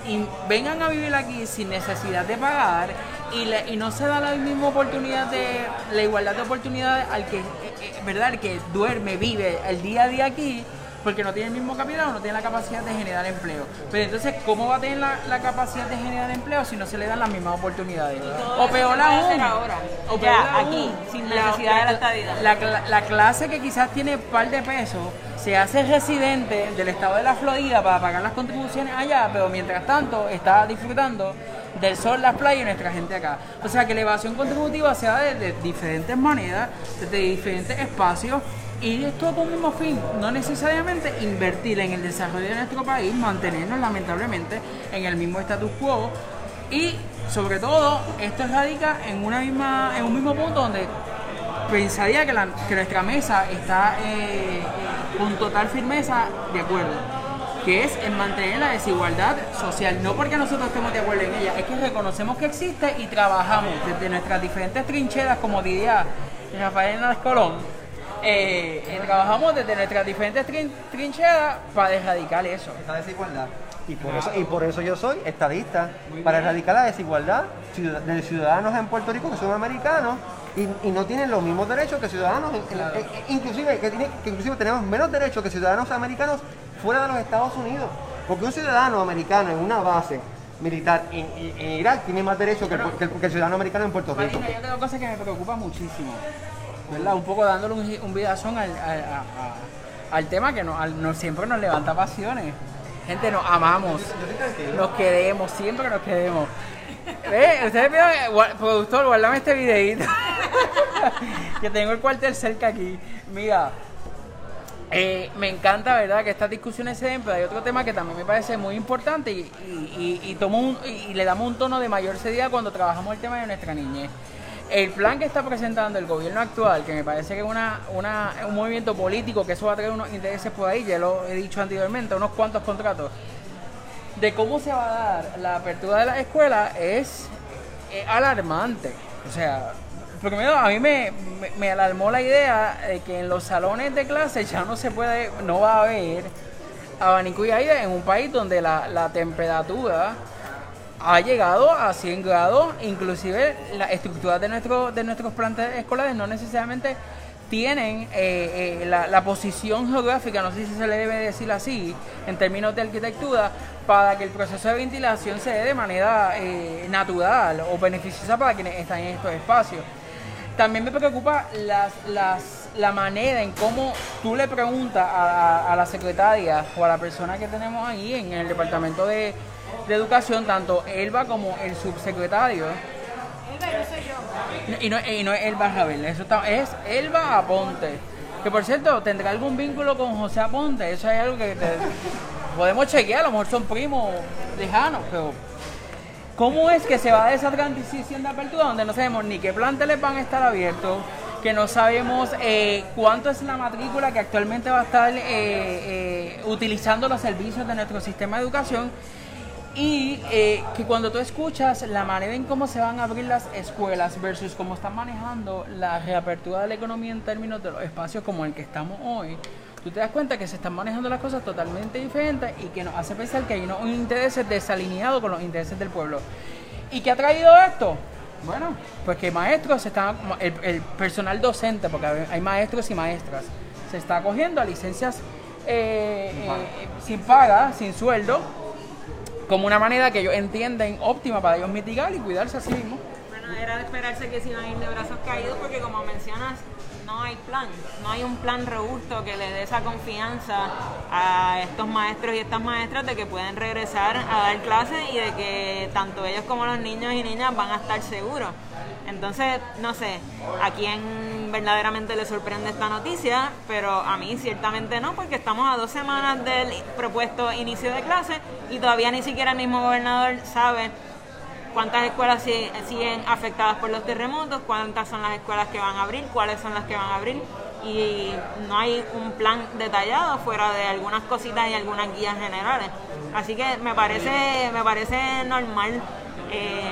vengan a vivir aquí sin necesidad de pagar y, y no se da la misma oportunidad de la igualdad de oportunidades al que, eh, eh, ¿verdad? Que duerme, vive el día a día aquí porque no tiene el mismo capital o no tiene la capacidad de generar empleo. Pero entonces, ¿cómo va a tener la, la capacidad de generar empleo si no se le dan las mismas oportunidades? O peor aún, ahora, o ya, peor aún, aquí, sin necesidad de la estadidad. la, cla- la clase que quizás tiene un par de pesos se hace residente del estado de la Florida para pagar las contribuciones allá, pero mientras tanto está disfrutando del sol, las playas y nuestra gente acá. O sea que la evasión contributiva se da desde diferentes maneras, desde diferentes espacios y es todo con mismo fin, no necesariamente invertir en el desarrollo de nuestro país, mantenernos lamentablemente en el mismo status quo. Y sobre todo esto radica en una misma en un mismo punto donde pensaría que, la- que nuestra mesa está eh, con total firmeza de acuerdo, que es en mantener la desigualdad social, no porque nosotros estemos de acuerdo en ella, es que reconocemos que existe y trabajamos desde nuestras diferentes trincheras, como diría Rafael Hernández Colón, eh, eh, trabajamos desde nuestras diferentes trin- trincheras para erradicar eso. esa desigualdad. Y por, eso, y por eso yo soy estadista, para erradicar la desigualdad de ciudadanos en Puerto Rico que son americanos y, y no tienen los mismos derechos que ciudadanos, en- en- en- inclusive, que, tiene- que inclusive tenemos menos derechos que ciudadanos americanos fuera de los Estados Unidos. Porque un ciudadano americano en una base militar en, en- en Irak tiene más derechos que, el- que el, que el ciudadano americano en Puerto Rico. Marina, yo tengo cosas que me preocupan muchísimo, Un poco dándole un, un vidazón al, al- tema que no, al- no siempre nos levanta pasiones. Gente, nos amamos, nos queremos, siempre nos queremos. ¿Ve? Ustedes vieron, eh, productor, guárdame este videito. (laughs) que tengo el cuartel cerca aquí. Mira, eh, me encanta, ¿verdad?, que estas discusiones se den, pero hay otro tema que también me parece muy importante y, y- y- tomo un- y le damos un tono de mayor seriedad cuando trabajamos el tema de nuestra niñez. El plan que está presentando el gobierno actual, que me parece que es una, un movimiento político, que eso va a traer unos intereses por ahí, ya lo he dicho anteriormente, unos cuantos contratos, de cómo se va a dar la apertura de la escuela es, alarmante. O sea, primero a mí me, me, me alarmó la idea de que en los salones de clase ya no se puede, no va a haber abanico y aire en un país donde la, la temperatura ha llegado a 100 grados, inclusive las estructuras de, nuestro, de nuestros planteles escolares no necesariamente tienen eh, eh, la, la posición geográfica, no sé si se le debe decir así, en términos de arquitectura, para que el proceso de ventilación se dé de manera eh, natural o beneficiosa para quienes están en estos espacios. También me preocupa las, las, la manera en cómo tú le preguntas a- a la secretaria o a la persona que tenemos ahí en el departamento de, de educación, tanto Elba como el subsecretario. Y no, y no es Elba Rabel, eso está- es Elba Aponte. Que por cierto, tendrá algún vínculo con José Aponte, eso es algo que te- podemos chequear, a lo mejor son primos lejanos, pero ¿Cómo es que se va a esa transición de apertura donde no sabemos ni qué planteles van a estar abiertos, que no sabemos eh, cuánto es la matrícula que actualmente va a estar eh, eh, utilizando los servicios de nuestro sistema de educación? Y eh, que cuando tú escuchas la manera en cómo se van a abrir las escuelas versus cómo están manejando la reapertura de la economía en términos de los espacios como el que estamos hoy, tú te das cuenta que se están manejando las cosas totalmente diferentes y que nos hace pensar que hay unos intereses desalineados con los intereses del pueblo. ¿Y qué ha traído esto? Bueno, pues que maestros se están, el, el personal docente, porque hay maestros y maestras, se está acogiendo a licencias eh, eh, sin paga, sin sueldo, como una manera que ellos entienden óptima para ellos mitigar y cuidarse a sí mismos. Bueno, era de esperarse que se iban a ir de brazos caídos porque como mencionas, no hay plan, no hay un plan robusto que le dé esa confianza a estos maestros y estas maestras de que pueden regresar a dar clases y de que tanto ellos como los niños y niñas van a estar seguros. Entonces, no sé, a quién verdaderamente le sorprende esta noticia, pero a mí ciertamente no, porque estamos a dos semanas del propuesto inicio de clase y todavía ni siquiera el mismo gobernador sabe cuántas escuelas si- siguen afectadas por los terremotos, cuántas son las escuelas que van a abrir, cuáles son las que van a abrir y no hay un plan detallado fuera de algunas cositas y algunas guías generales. Así que me parece, me parece normal eh,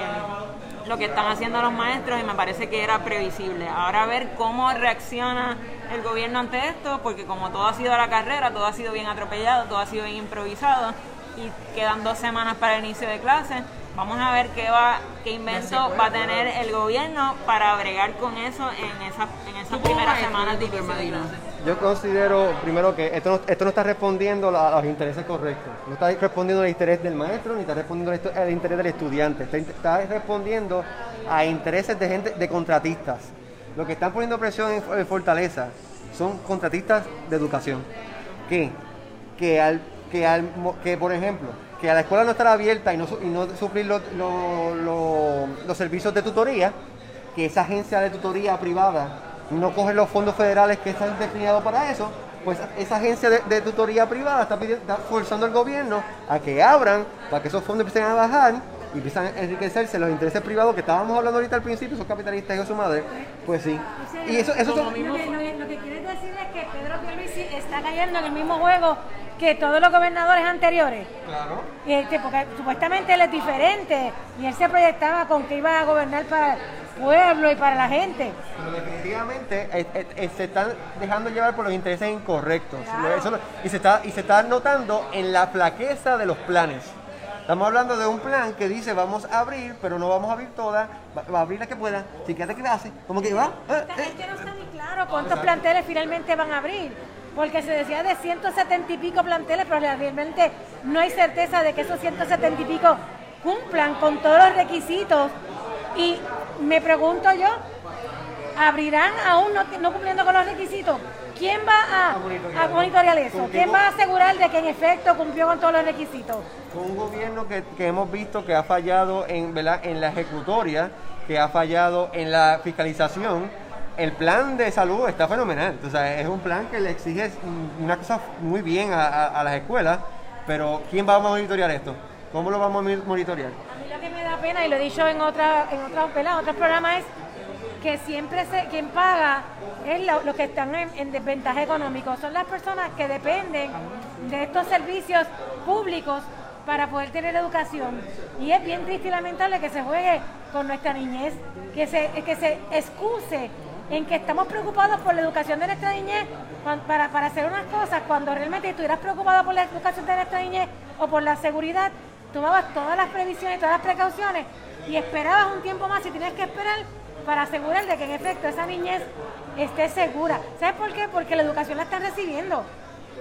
lo que están haciendo los maestros y me parece que era previsible. Ahora a ver cómo reacciona el gobierno ante esto, porque como todo ha sido a la carrera, todo ha sido bien atropellado, todo ha sido bien improvisado y quedan dos semanas para el inicio de clases. Vamos a ver qué va, qué invento va a tener el gobierno para bregar con eso en esas, en esas primeras semanas de. Yo considero, primero, que esto no, esto no está respondiendo a los intereses correctos. No está respondiendo al interés del maestro, ni está respondiendo al interés del estudiante. Está, está respondiendo a intereses de gente, de contratistas. Lo que están poniendo presión en, Fortaleza son contratistas de educación. Que, que, al, que, al, que, por ejemplo, que a la escuela no estar abierta y no, y no los, los- los- los servicios de tutoría, que esa agencia de tutoría privada no coge los fondos federales que están destinados para eso, pues esa agencia de, de tutoría privada está, pidi- está forzando al gobierno a que abran para que esos fondos empiecen a bajar y empiezan a enriquecerse los intereses privados que estábamos hablando ahorita al principio, esos capitalistas y su madre, pues sí. O sea, Y eso, eso son- mismo- Lo que, lo que- lo que quieres decir es que Pedro Pierluisi está cayendo en el mismo juego que todos los gobernadores anteriores. Claro. Y este, porque supuestamente él es diferente y él se proyectaba con que iba a gobernar para pueblo y para la gente. Pero definitivamente eh, eh, eh, se están dejando llevar por los intereses incorrectos. Claro. Eso lo- y, se está, y se está notando en la flaqueza de los planes. Estamos hablando de un plan que dice vamos a abrir, pero no vamos a abrir todas, va, va a abrir las que pueda, si queda clase, como que va. eh, Es eh. que no está ni claro cuántos planteles finalmente van a abrir, porque se decía de 170 y pico planteles, pero realmente no hay certeza de que esos 170 y pico cumplan con todos los requisitos. Y me pregunto yo, ¿abrirán aún no, no cumpliendo con los requisitos? ¿Quién va a, a monitorear eso? ¿Quién va a asegurar de que en efecto cumplió con todos los requisitos? Con un gobierno que, que hemos visto que ha fallado en, ¿verdad? en la ejecutoria, que ha fallado en la fiscalización, el plan de salud está fenomenal. O sea, es un plan que le exige una cosa muy bien a, a- a las escuelas, pero ¿quién va a monitorear esto? ¿Cómo lo vamos a monitorear? Pena, y lo he dicho en, otra, en otros ¿verdad? otros programas, es que siempre se, quien paga es lo- los que están en, en desventaja económico. Son las personas que dependen de estos servicios públicos para poder tener educación. Y es bien triste y lamentable que se juegue con nuestra niñez, que se, que se excuse en que estamos preocupados por la educación de nuestra niñez para, para hacer unas cosas, cuando realmente estuvieras preocupado por la educación de nuestra niñez o por la seguridad, tomabas todas las previsiones, todas las precauciones y esperabas un tiempo más y tienes que esperar para asegurar de que en efecto esa niñez esté segura. ¿Sabes por qué? Porque la educación la están recibiendo.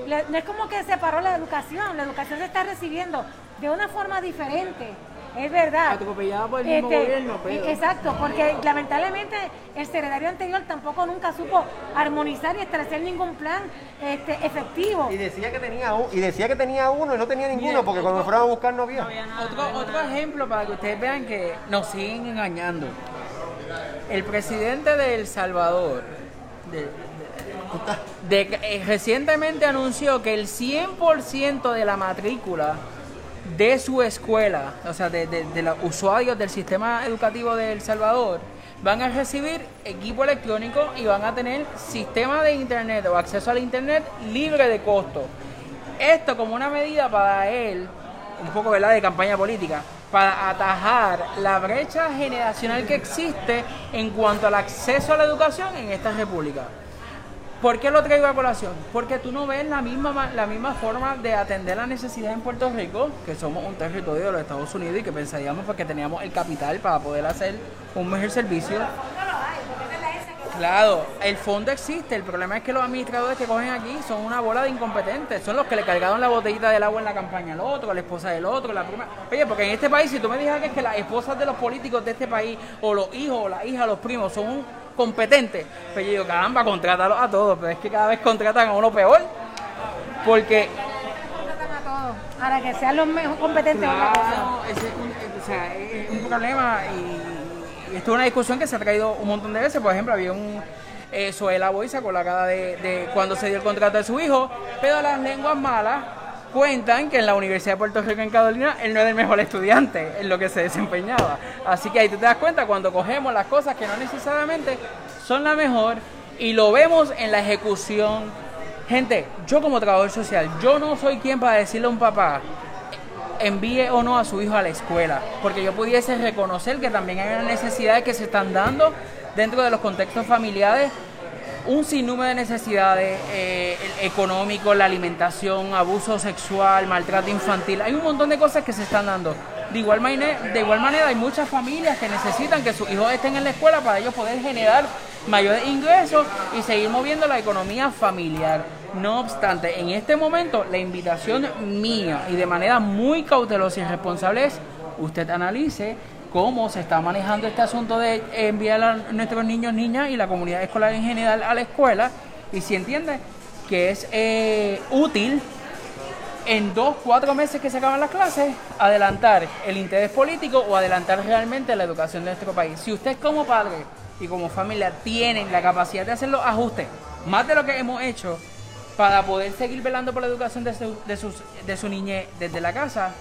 No es como que se paró la educación, la educación se está recibiendo de una forma diferente. Es verdad. Atropellada por el mismo Este, gobierno, pero- Exacto, porque lamentablemente el secretario anterior tampoco nunca supo armonizar y establecer ningún plan este, efectivo. Y decía que tenía, un- y decía que tenía uno y no tenía ninguno, porque cuando fueron a buscar no había. No había nada, no Otro, había otro nada. ejemplo para que ustedes vean que nos siguen engañando. El presidente de El Salvador de- de- de- eh, recientemente anunció que el 100% de la matrícula de su escuela, o sea, de, de- de los usuarios del sistema educativo de El Salvador, van a recibir equipo electrónico y van a tener sistema de internet o acceso al internet libre de costo. Esto como una medida para él, un poco ¿verdad? de campaña política, para atajar la brecha generacional que existe en cuanto al acceso a la educación en esta república. ¿Por qué lo traigo a colación? Porque tú no ves la misma, ma- la misma forma de atender la necesidad en Puerto Rico, que somos un territorio de los Estados Unidos y que pensaríamos porque teníamos el capital para poder hacer un mejor servicio. Claro, el fondo existe, el problema es que los administradores que cogen aquí son una bola de incompetentes, son los que le cargaron la botellita del agua en la campaña al otro, a la esposa del otro, la prima. Oye, porque en este país, si tú me dijeras que es que las esposas de los políticos de este país, o los hijos, o las hijas, los primos, son un competentes, pues yo digo, caramba, contrátalos a todos, pero es que cada vez contratan a uno peor, porque Contratan a todos, Para que sean los mejor competentes. Claro, es un, o sea, es un problema y, y esto es una discusión que se ha traído un montón de veces. Por ejemplo, había un eh, Zoela Boy con la cara de, de cuando se dio el contrato de su hijo, pero las lenguas malas cuentan que en la Universidad de Puerto Rico en Carolina él no era el mejor estudiante en lo que se desempeñaba. Así que ahí tú te das cuenta cuando cogemos las cosas que no necesariamente son la mejor y lo vemos en la ejecución. Gente, yo como trabajador social, yo no soy quien para decirle a un papá, envíe o no a su hijo a la escuela, porque yo pudiese reconocer que también hay unas necesidades que se están dando dentro de los contextos familiares, un sinnúmero de necesidades eh, el económico, la alimentación, abuso sexual, maltrato infantil, hay un montón de cosas que se están dando. De igual, manera, de igual manera hay muchas familias que necesitan que sus hijos estén en la escuela para ellos poder generar mayores ingresos y seguir moviendo la economía familiar. No obstante, en este momento la invitación mía y de manera muy cautelosa y responsable es usted analice cómo se está manejando este asunto de enviar a nuestros niños, niñas y la comunidad escolar en general a la escuela y si entiende que es eh, útil en dos, cuatro meses que se acaban las clases, adelantar el interés político o adelantar realmente la educación de nuestro país. Si usted como padre y como familia tienen la capacidad de hacer los ajustes, más de lo que hemos hecho, para poder seguir velando por la educación de su, de sus, de su niñez desde la casa,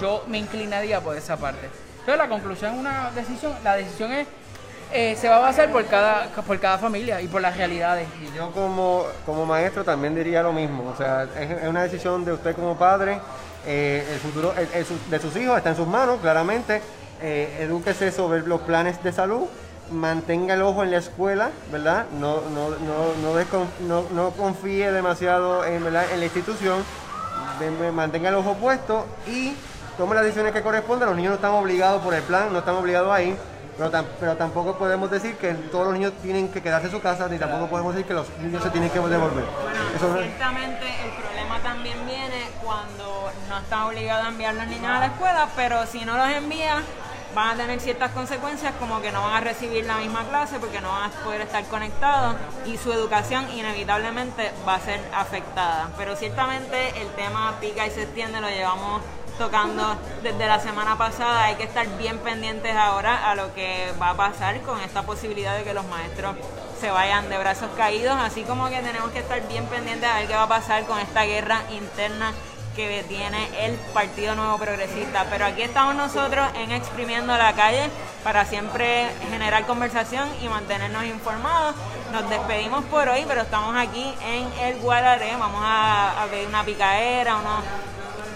yo me inclinaría por esa parte. Entonces la conclusión es una decisión, la decisión es, eh, se va a basar por cada, por cada familia y por las realidades. Y yo como, como maestro también diría lo mismo. O sea, es, una decisión de usted como padre. eh, el futuro el- de sus hijos está en sus manos, claramente. Eh, edúquese sobre los planes de salud. Mantenga el ojo en la escuela, ¿verdad? No, no, no, no, no, confíe demasiado en, ¿verdad? en la institución. Mantenga el ojo puesto y tome las decisiones que correspondan. Los niños no están obligados por el plan, no están obligados ahí. Pero, pero tampoco podemos decir que todos los niños tienen que quedarse en su casa, ni tampoco podemos decir que los niños se tienen que devolver. Eso no es- Ciertamente el problema también viene cuando no está obligado a enviar a los niños a la escuela, pero si no los envía van a tener ciertas consecuencias como que no van a recibir la misma clase porque no van a poder estar conectados y su educación inevitablemente va a ser afectada. Pero ciertamente el tema pica y se extiende, lo llevamos tocando desde la semana pasada. Hay que estar bien pendientes ahora a lo que va a pasar con esta posibilidad de que los maestros se vayan de brazos caídos, así como que tenemos que estar bien pendientes a ver qué va a pasar con esta guerra interna que tiene el Partido Nuevo Progresista. Pero aquí estamos nosotros en Exprimiendo la Calle para siempre generar conversación y mantenernos informados. Nos despedimos por hoy, pero estamos aquí en el Guararé. Vamos a, a ver una picadera, unos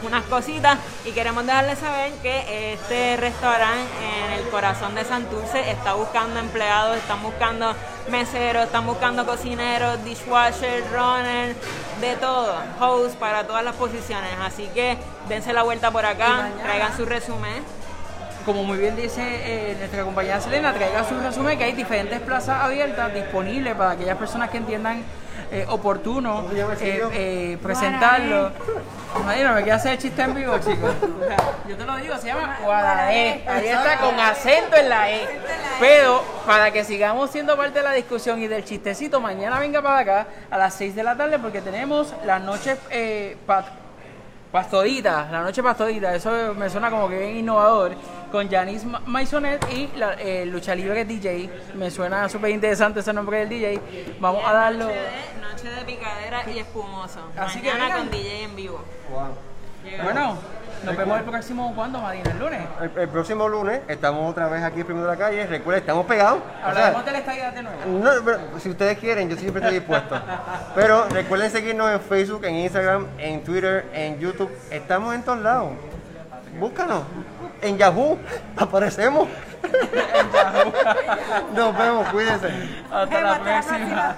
unas cositas y queremos dejarles saber que este restaurante en el corazón de Santurce está buscando empleados, están buscando meseros, están buscando cocineros, dishwasher, runner, de todo, host para todas las posiciones. Así que dense la vuelta por acá, traigan su resumen. Como muy bien dice eh, nuestra compañera Selena, traiga su resumen que hay diferentes plazas abiertas disponibles para aquellas personas que entiendan eh, oportuno ¿Cómo se llama el eh, eh, presentarlo. Ay, no me quiero hacer el chiste en vivo, chicos. O sea, yo te lo digo, se llama Guadalajara. Ahí está con acento en la E. Pero para que sigamos siendo parte de la discusión y del chistecito, mañana venga para acá a las 6 de la tarde porque tenemos las noches eh, Pastorita, la noche pastorita, eso me suena como que bien innovador, con Janice Ma- Maisonet y la eh, Lucha Libre DJ, me suena súper interesante ese nombre del DJ, vamos a darlo... Noche de, noche de picadera y espumoso. Así que Mañana vengan. con DJ en vivo. Bueno, nos vemos el próximo, ¿cuándo, Madina? ¿El lunes? El, el próximo lunes estamos otra vez aquí en Primero de la Calle. Recuerden, estamos pegados. O sea, Hablaremos de la estadía de nuevo. No, pero si ustedes quieren, yo siempre estoy dispuesto. Pero recuerden seguirnos en Facebook, en Instagram, en Twitter, en YouTube. Estamos en todos lados. Búscanos. En Yahoo aparecemos. Nos vemos, cuídense. Hasta la próxima.